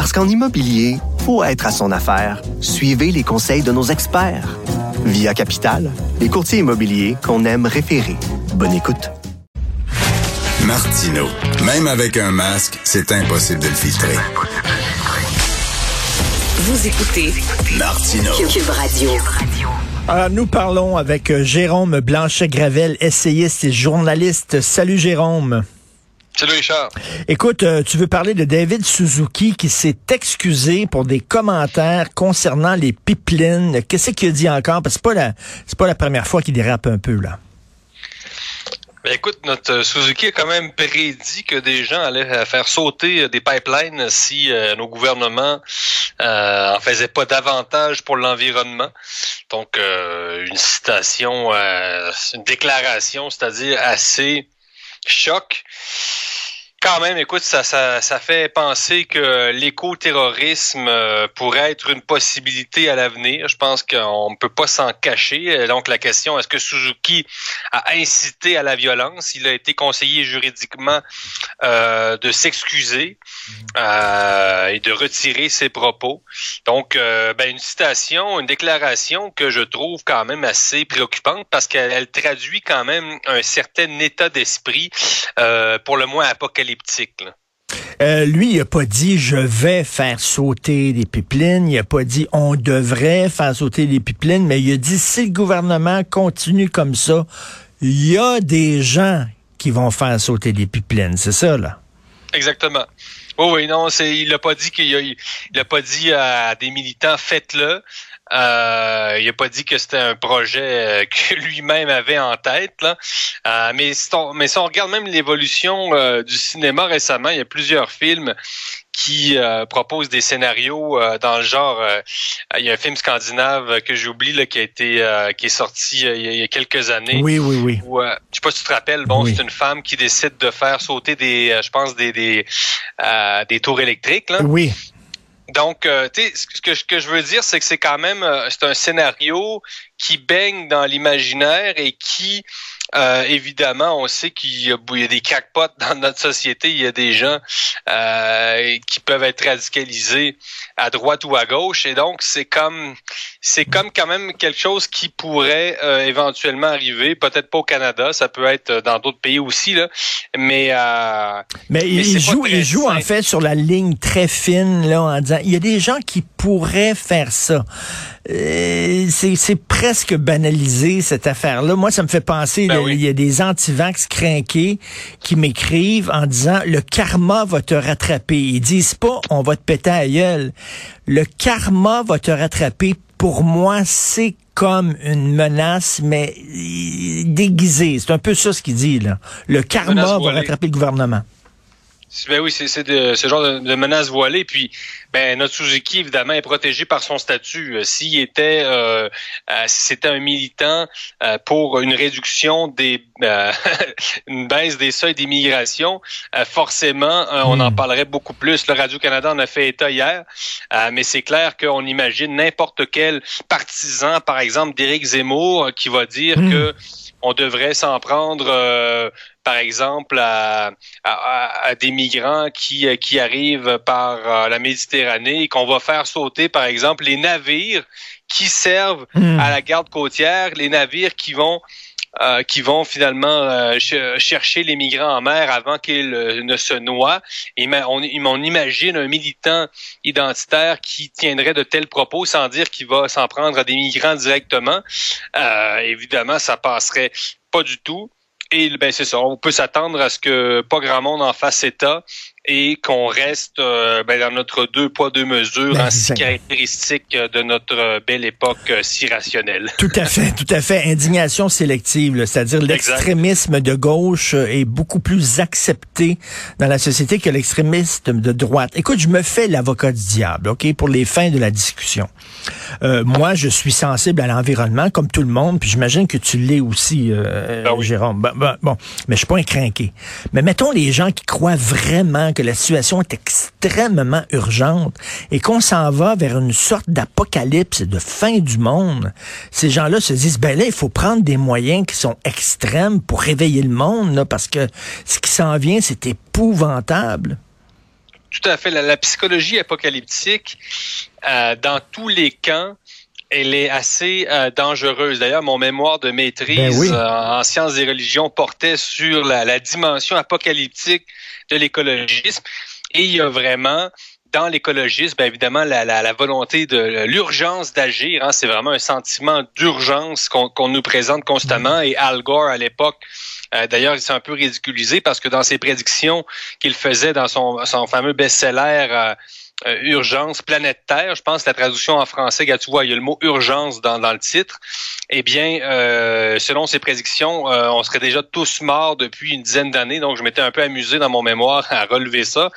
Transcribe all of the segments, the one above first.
Parce qu'en immobilier, faut être à son affaire. Suivez les conseils de nos experts. Via Capital, les courtiers immobiliers qu'on aime référer. Bonne écoute. Martino. Même avec un masque, c'est impossible de le filtrer. Vous écoutez Martino. Cube Radio. Alors, nous parlons avec euh, Jérôme Blanchet-Gravel, essayiste et journaliste. Salut Jérôme. Salut Richard. Écoute, euh, tu veux parler de David Suzuki qui s'est excusé pour des commentaires concernant les pipelines. Qu'est-ce qu'il a dit encore? Parce que c'est pas la, c'est pas la première fois qu'il dérape un peu, là. Ben écoute, notre euh, Suzuki a quand même prédit que des gens allaient euh, faire sauter des pipelines si nos gouvernements euh, en faisaient pas davantage pour l'environnement. Donc une citation, une déclaration, c'est-à-dire assez choc quand même, écoute, ça, ça, ça fait penser que l'éco-terrorisme euh, pourrait être une possibilité à l'avenir. Je pense qu'on ne peut pas s'en cacher. Donc la question, est-ce que Suzuki a incité à la violence? Il a été conseillé juridiquement euh, de s'excuser euh, et de retirer ses propos. Donc, ben, une citation, une déclaration que je trouve quand même assez préoccupante parce qu'elle traduit quand même un certain état d'esprit, pour le moins apocalyptique euh, lui, il n'a pas dit je vais faire sauter des pipelines, il n'a pas dit on devrait faire sauter des pipelines, mais il a dit si le gouvernement continue comme ça, il y a des gens qui vont faire sauter des pipelines, c'est ça là? Exactement. Oui, oui, non, c'est, il n'a pas dit qu'il a, il a pas dit à des militants faites-le. Euh, il n'a pas dit que c'était un projet euh, que lui-même avait en tête. Là. Euh, mais, si on, mais si on regarde même l'évolution euh, du cinéma récemment, il y a plusieurs films qui proposent des scénarios dans le genre. il y a un film scandinave que j'oublie là qui a été qui est sorti il y, a, quelques années. Oui, oui, oui. Où, je sais pas si tu te rappelles. Bon, c'est une femme qui décide de faire sauter des, je pense des des, des tours électriques. Là. Oui. Donc, euh, tu sais, ce que, je veux dire, c'est que c'est quand même, euh, c'est un scénario qui baigne dans l'imaginaire et qui euh, évidemment, on sait qu'il y, a des crackpots dans notre société. Il y a des gens euh, qui peuvent être radicalisés à droite ou à gauche, et donc c'est comme c'est comme quand même quelque chose qui pourrait euh, éventuellement arriver. Peut-être pas au Canada, ça peut être dans d'autres pays aussi là, mais mais, il joue il joue en fait sur la ligne très fine là en disant il y a des gens qui pourraient faire ça. C'est presque banalisé cette affaire-là. Moi, ça me fait penser. Ben il y a des antivax crinqués qui m'écrivent en disant le karma va te rattraper. Ils disent pas on va te péter à gueule. Le karma va te rattraper. Pour moi, c'est comme une menace, mais déguisée. C'est un peu ça ce qu'il dit, là. Le karma va rattraper le gouvernement. Ben oui, c'est ce genre de, de, menace voilée. Puis, ben notre Suzuki évidemment est protégé par son statut. Euh, s'il était, euh, euh, c'était un militant pour une réduction des, une baisse des seuils d'immigration, forcément, on en hmm. parlerait beaucoup plus. Le Radio Canada en a fait état hier, mais c'est clair qu'on imagine n'importe quel partisan, par exemple d'Éric Zemmour, qui va dire hmm. que on devrait s'en prendre, euh, par exemple, à, à, des migrants qui, euh, qui arrivent par euh, la Méditerranée et qu'on va faire sauter, par exemple, les navires qui servent hmm. à la garde côtière, les navires qui vont qui vont finalement chercher les migrants en mer avant qu'ils ne se noient. Et on, on, imagine un militant identitaire qui tiendrait de tels propos sans dire qu'il va s'en prendre à des migrants directement. évidemment, ça passerait pas du tout. Et ben c'est ça, on peut s'attendre à ce que pas grand monde en fasse état et qu'on reste euh, ben, dans notre deux poids deux mesures Ben, si caractéristique de notre euh, belle époque euh, si rationnelle. Tout à fait, tout à fait. Indignation sélective, c'est-à-dire l'extrémisme de gauche est beaucoup plus accepté dans la société que l'extrémisme de droite. Écoute, je me fais l'avocat du diable, ok, pour les fins de la discussion. Euh, moi, je suis sensible à l'environnement, comme tout le monde, puis j'imagine que tu l'es aussi, euh, Ben oui. Jérôme. Ben, ben, bon, mais je suis pas un crinqué. Mais mettons les gens qui croient vraiment que la situation est extrêmement urgente et qu'on s'en va vers une sorte d'apocalypse, de fin du monde. Ces gens-là se disent, ben là, il faut prendre des moyens qui sont extrêmes pour réveiller le monde, là, parce que ce qui s'en vient, c'est épouvantable. Tout à fait. La, la psychologie apocalyptique, euh, dans tous les camps, elle est assez euh, dangereuse. D'ailleurs, mon mémoire de maîtrise Ben oui. euh, en sciences des religions portait sur la, la dimension apocalyptique de l'écologisme. Et il y a vraiment dans l'écologisme, bien évidemment, la, la, volonté de l'urgence d'agir. Hein, c'est vraiment un sentiment d'urgence qu'on qu'on nous présente constamment. Et Al Gore, à l'époque, euh, d'ailleurs, il s'est un peu ridiculisé parce que dans ses prédictions qu'il faisait dans son, son fameux best-seller euh, euh, Urgence, Planète Terre, je pense la traduction en français, regarde, tu vois, il y a le mot urgence dans, le titre. Eh bien, euh, selon ses prédictions, euh, on serait déjà tous morts depuis une dizaine d'années. Donc, je m'étais un peu amusé dans mon mémoire à relever ça.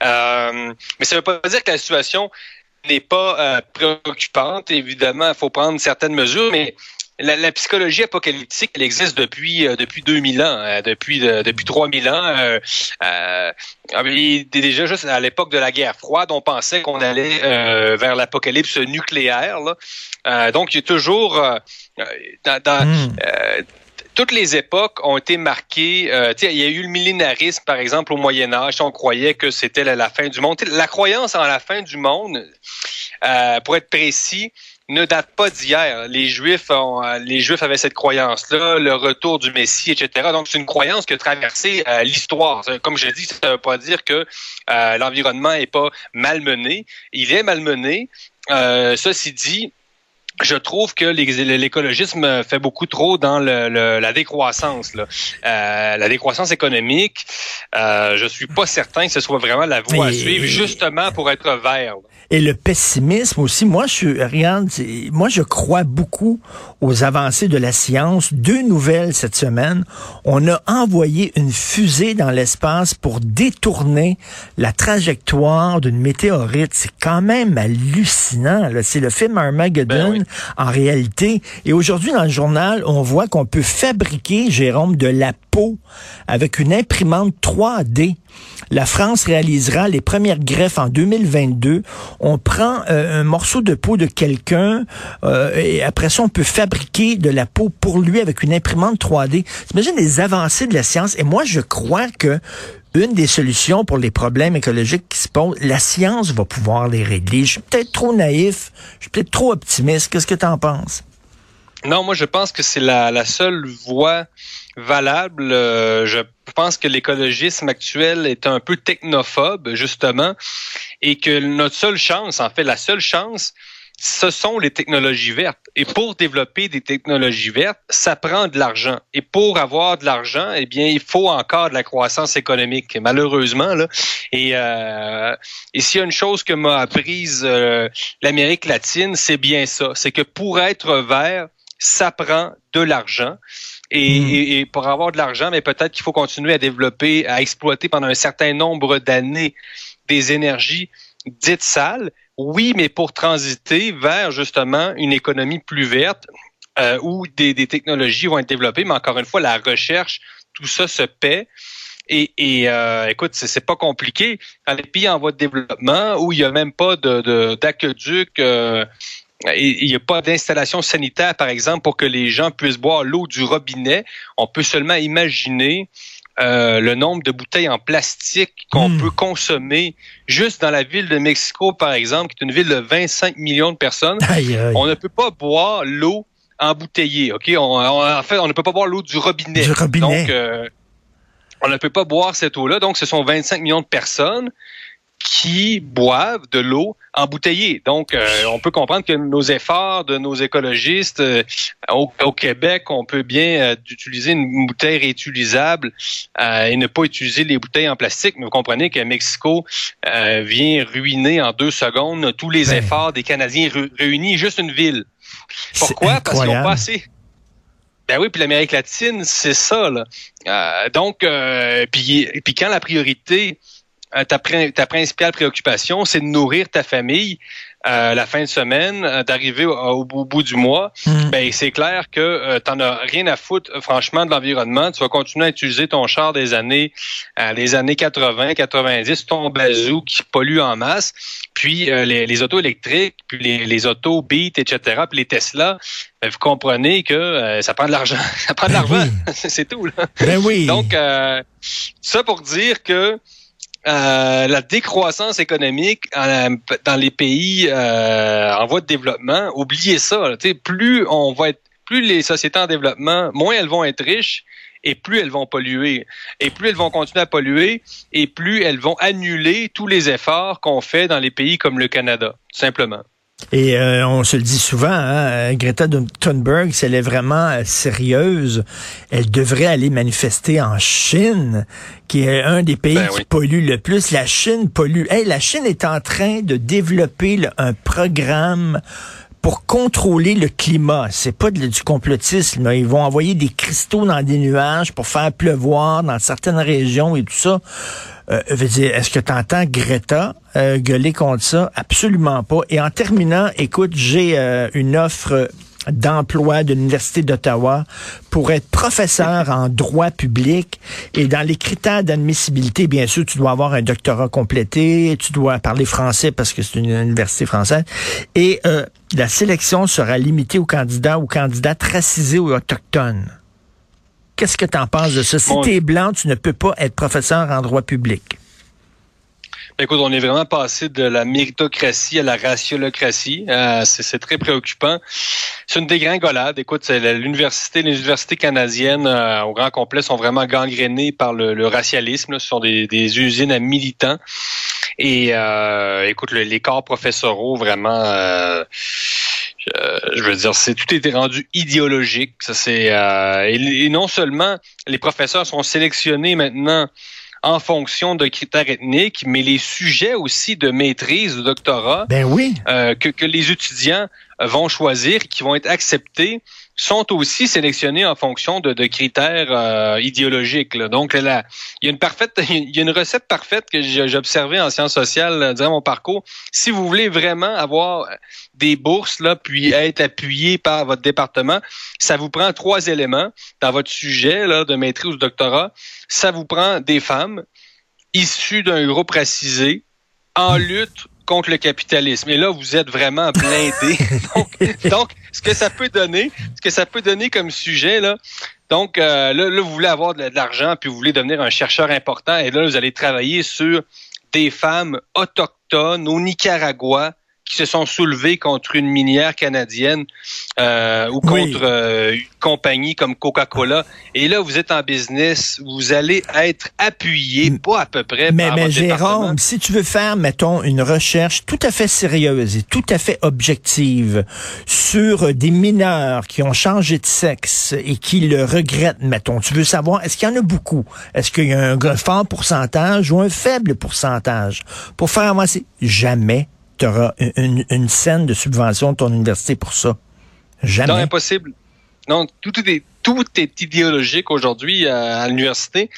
Mais ça ne veut pas dire que la situation n'est pas préoccupante. Évidemment, il faut prendre certaines mesures, mais la, la psychologie apocalyptique, elle existe depuis euh, depuis 2000 ans, euh, depuis euh, depuis 3000 ans. Euh, euh, ah, déjà juste à l'époque de la guerre froide, on pensait qu'on allait euh, vers l'apocalypse nucléaire. Là. Euh, donc, il y a toujours dans, dans, Hmm. euh, toutes les époques ont été marquées. euh, il y a eu le millénarisme, par exemple, au Moyen Âge. On croyait que c'était la, la fin du monde. La croyance en la fin du monde, euh, pour être précis, ne date pas d'hier. Les Juifs, ont, euh, les Juifs avaient cette croyance-là, le retour du Messie, etc. Donc, c'est une croyance qui a traversé euh, l'histoire. Comme je dis, ça ne veut pas dire que euh, l'environnement est pas malmené. Il est malmené. Euh, ceci dit, je trouve que l'écologisme fait beaucoup trop dans le, le- la décroissance. Là. Euh, la décroissance économique, euh, je suis pas certain que ce soit vraiment la voie à suivre, justement pour être vert. Et le pessimisme aussi. Moi, je regarde, moi, je crois beaucoup aux avancées de la science. Deux nouvelles cette semaine. On a envoyé une fusée dans l'espace pour détourner la trajectoire d'une météorite. C'est quand même hallucinant. C'est le film Armageddon Ben oui. En réalité. Et aujourd'hui, dans le journal, on voit qu'on peut fabriquer, Jérôme, de la peau avec une imprimante 3D. La France réalisera les premières greffes en 2022. On prend euh, un morceau de peau de quelqu'un euh, et après ça, on peut fabriquer de la peau pour lui avec une imprimante 3D. T'imagines les avancées de la science? Et moi, je crois que une des solutions pour les problèmes écologiques qui se posent, la science va pouvoir les régler. Je suis peut-être trop naïf, je suis peut-être trop optimiste. Qu'est-ce que tu en penses? Non, moi je pense que c'est la, seule voie valable. Euh, je pense que l'écologisme actuel est un peu technophobe, justement, et que notre seule chance, en fait, la seule chance, ce sont les technologies vertes. Et pour développer des technologies vertes, ça prend de l'argent. Et pour avoir de l'argent, eh bien, il faut encore de la croissance économique, malheureusement. Là. Et, euh, et s'il y a une chose que m'a apprise euh, l'Amérique latine, c'est bien ça. C'est que pour être vert, ça prend de l'argent. Et, Mm. et- et pour avoir de l'argent, mais peut-être qu'il faut continuer à développer, à exploiter pendant un certain nombre d'années des énergies dites sales. Oui, mais pour transiter vers justement une économie plus verte euh, où des, technologies vont être développées, mais encore une fois, la recherche, tout ça se paie. Et, et euh, écoute, c'est pas compliqué. Dans les pays en voie de développement où il n'y a même pas d'aqueduc, euh, il n'y a pas d'installation sanitaire, par exemple, pour que les gens puissent boire l'eau du robinet, on peut seulement imaginer euh, le nombre de bouteilles en plastique qu'on Mm. peut consommer juste dans la ville de Mexico, par exemple, qui est une ville de 25 millions de personnes. Aïe, aïe. On ne peut pas boire l'eau embouteillée, ok? On, on- En fait, on ne peut pas boire l'eau du robinet. Du robinet. Donc, euh, on ne peut pas boire cette eau-là. Donc, ce sont 25 millions de personnes qui boivent de l'eau embouteillée. Donc, euh, on peut comprendre que nos efforts de nos écologistes euh, au, Québec, on peut bien utiliser une bouteille réutilisable et ne pas utiliser les bouteilles en plastique. Mais vous comprenez que Mexico vient ruiner en deux secondes tous les efforts des Canadiens réunis, juste une ville. Pourquoi? Parce qu'ils n'ont pas assez ben oui, puis l'Amérique latine, c'est ça. Là. Euh, donc, euh, puis, puis quand la priorité, euh, ta, ta principale préoccupation, c'est de nourrir ta famille, euh, la fin de semaine, euh, d'arriver au, bout du mois, hmm. ben c'est clair que euh, tu n'en as rien à foutre franchement de l'environnement. Tu vas continuer à utiliser ton char des années des années 80, 90, ton bazou qui pollue en masse, puis les, les, autos électriques, puis les, les autos Beat, etc., puis les Tesla. Ben, vous comprenez que ça prend de l'argent. ça prend de ben l'argent. c'est tout. Là. Ben oui. Donc, ça pour dire que euh, la décroissance économique dans les pays euh, en voie de développement, oubliez ça. plus on va être, plus les sociétés en développement, moins elles vont être riches et plus elles vont polluer. Et plus elles vont continuer à polluer et plus elles vont annuler tous les efforts qu'on fait dans les pays comme le Canada, simplement. Et euh, on se le dit souvent, hein, Greta Thunberg, si elle est vraiment euh, sérieuse, elle devrait aller manifester en Chine, qui est un des pays ben qui pollue le plus. La Chine pollue. Hey, la Chine est en train de développer un programme pour contrôler le climat. C'est pas du complotisme. Ils vont envoyer des cristaux dans des nuages pour faire pleuvoir dans certaines régions et tout ça. Euh, est-ce que tu entends Greta euh, gueuler contre ça? Absolument pas. Et en terminant, écoute, j'ai euh, une offre d'emploi de l'Université d'Ottawa pour être professeur en droit public. Et dans les critères d'admissibilité, bien sûr, tu dois avoir un doctorat complété, tu dois parler français parce que c'est une université française. Et la sélection sera limitée aux candidats ou candidats racisés ou autochtones. Qu'est-ce que tu en penses de ça? Si tu es blanc, tu ne peux pas être professeur en droit public. Ben, écoute, on est vraiment passé de la méritocratie à la raciolocratie. Euh, c'est très préoccupant. C'est une dégringolade. Écoute, l'université, les universités canadiennes euh, au grand complet sont vraiment gangrénées par le, racialisme. Ce sont des, usines à militants. Et euh, écoute, les corps professoraux vraiment euh, je veux dire, c'est tout été rendu idéologique. Ça c'est euh, et, non seulement les professeurs sont sélectionnés maintenant en fonction de critères ethniques, mais les sujets aussi de maîtrise, de doctorat, ben oui. Euh, que, que les étudiants vont choisir, qui vont être acceptés, sont aussi sélectionnés en fonction de, critères euh, idéologiques. Donc, là, il y a une parfaite, il y a une recette parfaite que j'ai observée en sciences sociales euh, durant mon parcours. Si vous voulez vraiment avoir des bourses là, puis être appuyé par votre département, ça vous prend trois éléments dans votre sujet là, de maîtrise ou de doctorat. Ça vous prend des femmes issues d'un groupe racisé en lutte contre le capitalisme. Et là, vous êtes vraiment blindé. donc, ce que ça peut donner, ce que ça peut donner comme sujet, là, donc euh, là, vous voulez avoir de, l'argent, puis vous voulez devenir un chercheur important, et là, vous allez travailler sur des femmes autochtones au Nicaragua qui se sont soulevés contre une minière canadienne euh, ou contre euh, une compagnie comme Coca-Cola. Et là, vous êtes en business, vous allez être appuyé, pas à peu près. Mais, mais Jérôme, si tu veux faire, mettons, une recherche tout à fait sérieuse et tout à fait objective sur des mineurs qui ont changé de sexe et qui le regrettent, mettons, tu veux savoir, est-ce qu'il y en a beaucoup? Est-ce qu'il y a un fort pourcentage ou un faible pourcentage? Pour faire avancer, jamais tu auras une, scène de subvention de ton université pour ça. Jamais. Non, impossible. Non, tout est, tout est idéologique aujourd'hui à, l'université.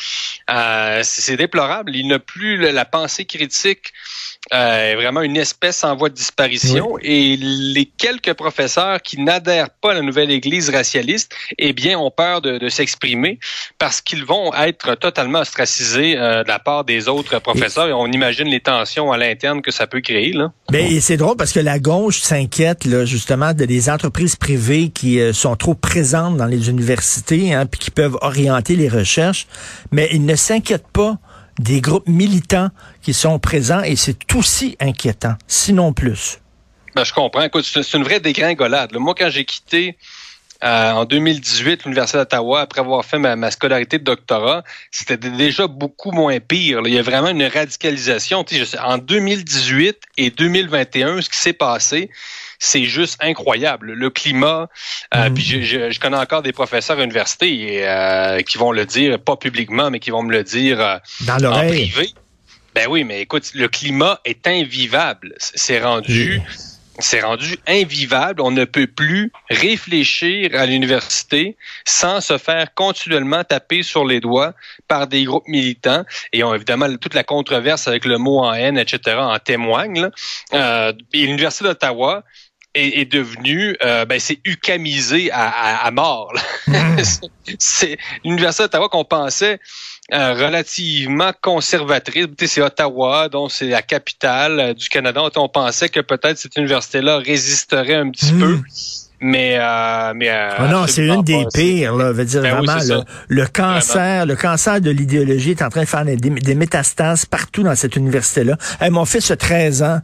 Euh, c'est déplorable. Il n'a plus la pensée critique euh, vraiment une espèce en voie de disparition et les quelques professeurs qui n'adhèrent pas à la nouvelle Église racialiste, eh bien, ont peur de, s'exprimer parce qu'ils vont être totalement ostracisés euh, de la part des autres professeurs et on imagine les tensions à l'interne que ça peut créer. Là. Ben, c'est drôle parce que la gauche s'inquiète là, justement de des entreprises privées qui euh, sont trop présentes dans les universités hein, puis qui peuvent orienter les recherches, mais ils ne s'inquiètent pas des groupes militants qui sont présents et c'est aussi inquiétant, sinon plus. Ben, je comprends. Écoute, c'est une vraie dégringolade. Moi, quand j'ai quitté euh, en 2018, l'Université d'Ottawa, après avoir fait ma, scolarité de doctorat, c'était déjà beaucoup moins pire. Il y a vraiment une radicalisation. en 2018 et 2021, ce qui s'est passé, c'est juste incroyable. Le climat, euh, mm. puis je, connais encore des professeurs à l'université euh, qui vont le dire, pas publiquement, mais qui vont me le dire euh, Dans en privé. Ben oui, mais écoute, le climat est invivable. C'est rendu... C'est rendu invivable. On ne peut plus réfléchir à l'université sans se faire continuellement taper sur les doigts par des groupes militants. Et on, évidemment, toute la controverse avec le mot en haine, etc., en témoigne. Euh, l'Université d'Ottawa, est, devenu, euh, ben, c'est ucamisé à, à, mort. Hmm. c'est l'université d'Ottawa qu'on pensait euh, relativement conservatrice. C'est Ottawa, donc c'est la capitale euh, du Canada. On pensait que peut-être cette université-là résisterait un petit hmm. peu. Mais, euh, mais ah non, c'est une des pires. Là, veut dire ben vraiment le, cancer, le cancer de l'idéologie est en train de faire des, métastases partout dans cette université-là. mon fils a 13 ans.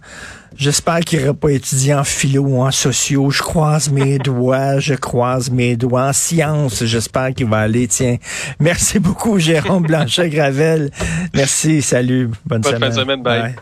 J'espère qu'il n'aurait pas étudié en philo ou en sociaux. Je croise mes doigts, je croise mes doigts. En sciences, j'espère qu'il va aller. Tiens, merci beaucoup, Jérôme Blanchet-Gravel. Merci, salut, bonne, bonne semaine. De semaine, bye.